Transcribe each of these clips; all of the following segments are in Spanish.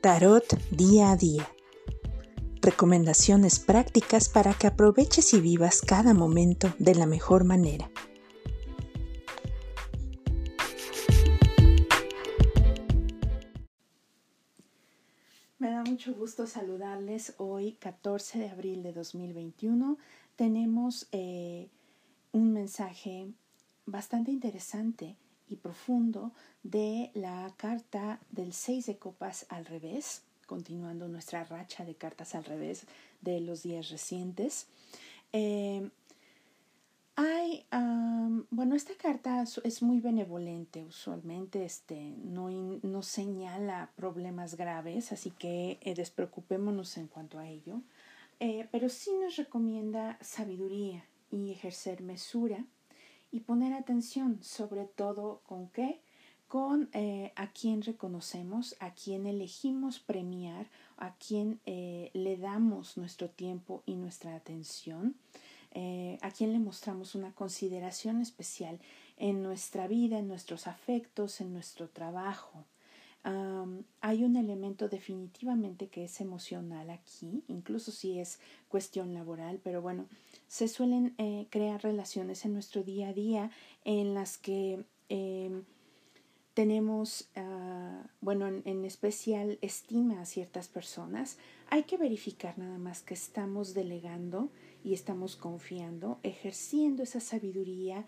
Tarot día a día. Recomendaciones prácticas para que aproveches y vivas cada momento de la mejor manera. Me da mucho gusto saludarles hoy, 14 de abril de 2021. Tenemos eh, un mensaje bastante interesante y profundo de la carta del 6 de copas al revés, continuando nuestra racha de cartas al revés de los días recientes. Eh, hay, bueno, esta carta es muy benevolente, usualmente este, no, no señala problemas graves, así que eh, despreocupémonos en cuanto a ello, eh, pero sí nos recomienda sabiduría y ejercer mesura y poner atención sobre todo con qué, con eh, a quién reconocemos, a quién elegimos premiar, a quién eh, le damos nuestro tiempo y nuestra atención, eh, a quién le mostramos una consideración especial en nuestra vida, en nuestros afectos, en nuestro trabajo. Hay un elemento definitivamente que es emocional aquí, incluso si es cuestión laboral, pero bueno, se suelen eh, crear relaciones en nuestro día a día en las que em, tenemos, ah, bueno, en, especial estima a ciertas personas. Hay que verificar nada más que estamos delegando y estamos confiando, ejerciendo esa sabiduría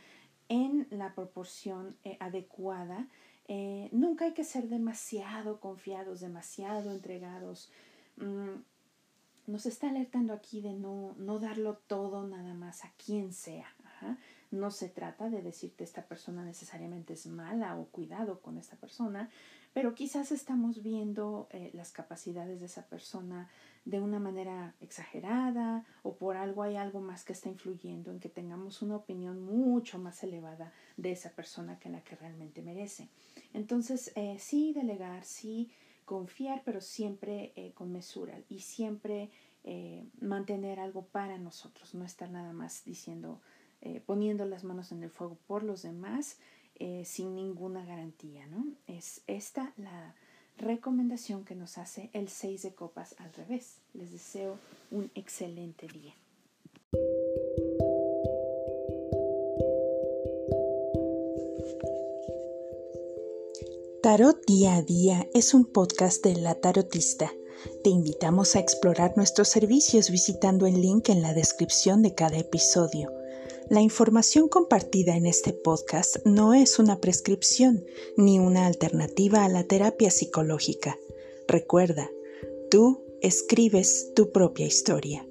en la proporción eh, adecuada. Eh, nunca hay que ser demasiado confiados, demasiado entregados. Mm, nos está alertando aquí de no, no darlo todo nada más a quien sea. No se trata de decirte esta persona necesariamente es mala o cuidado con esta persona, pero quizás estamos viendo eh, las capacidades de esa persona de una manera exagerada o por algo hay algo más que está influyendo en que tengamos una opinión mucho más elevada de esa persona que la que realmente merece. Entonces, eh, sí delegar, sí confiar, pero siempre eh, con mesura y siempre mantener algo para nosotros, no estar nada más diciendo, eh, poniendo las manos en el fuego por los demás sin ninguna garantía, ¿no? Es esta la recomendación que nos hace el 6 de copas al revés. Les deseo un excelente día. Tarot Día a Día es un podcast de La Tarotista. Te invitamos a explorar nuestros servicios visitando el link en la descripción de cada episodio. La información compartida en este podcast no es una prescripción ni una alternativa a la terapia psicológica. Recuerda, tú escribes tu propia historia.